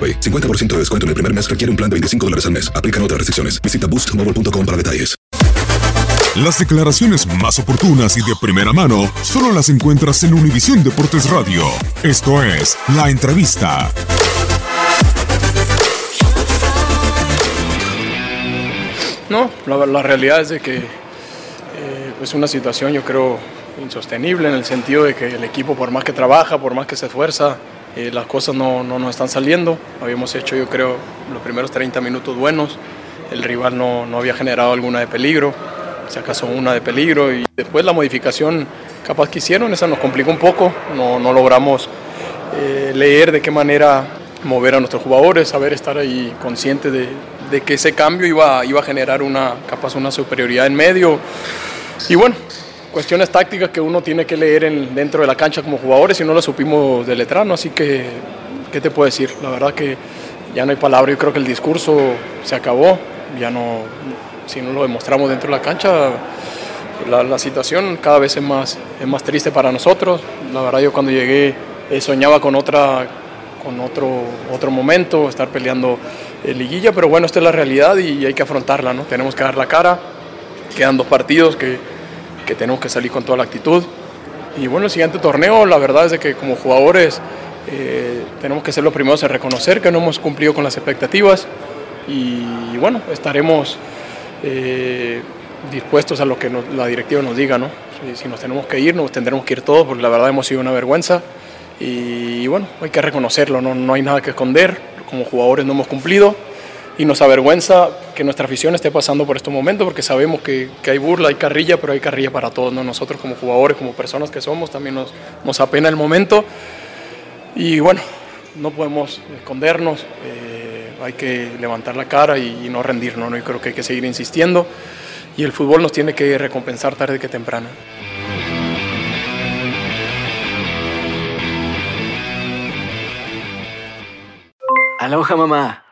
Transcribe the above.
AroPay. 50% de descuento en el primer mes requiere un plan de 25 dólares al mes. Aplican otras restricciones. Visita boostmobile.com para detalles. Las declaraciones más oportunas y de primera mano solo las encuentras en Univisión Deportes Radio. Esto es La Entrevista. No, la, la realidad es de que eh, es una situación yo creo insostenible en el sentido de que el equipo por más que trabaja, por más que se esfuerza, eh, las cosas no, no nos están saliendo. Habíamos hecho yo creo los primeros 30 minutos buenos, el rival no, no había generado alguna de peligro, si acaso una de peligro y después la modificación capaz que hicieron, esa nos complicó un poco, no, no logramos eh, leer de qué manera mover a nuestros jugadores, saber estar ahí conscientes de, de que ese cambio iba, iba a generar una, capaz una superioridad en medio. Y bueno, cuestiones tácticas que uno tiene que leer en, dentro de la cancha como jugadores y no lo supimos de letrano, así que, ¿qué te puedo decir? La verdad que ya no hay palabra, yo creo que el discurso se acabó, ya no, si no lo demostramos dentro de la cancha, la, situación cada vez es más, es más triste para nosotros. La verdad yo cuando llegué eh, soñaba con otra con otro, otro momento, estar peleando en liguilla, pero bueno, esta es la realidad y hay que afrontarla, ¿no? Tenemos que dar la cara, quedan dos partidos que, tenemos que salir con toda la actitud. Y bueno, el siguiente torneo, la verdad es de que como jugadores eh, tenemos que ser los primeros en reconocer que no hemos cumplido con las expectativas. Y, bueno, estaremos eh, dispuestos a lo que la directiva nos diga, ¿no? Si, nos tenemos que ir, nos tendremos que ir todos, porque la verdad hemos sido una vergüenza. Y bueno, hay que reconocerlo, no, no hay nada que esconder, como jugadores no hemos cumplido y nos avergüenza que nuestra afición esté pasando por estos momentos porque sabemos que, que hay burla, hay carrilla, pero hay carrilla para todos, ¿no? nosotros como jugadores, como personas que somos, también nos, nos apena el momento y bueno, no podemos escondernos, eh, hay que levantar la cara y, y no rendirnos, ¿no? y creo que hay que seguir insistiendo y el fútbol nos tiene que recompensar tarde que temprano. Aloha mamá.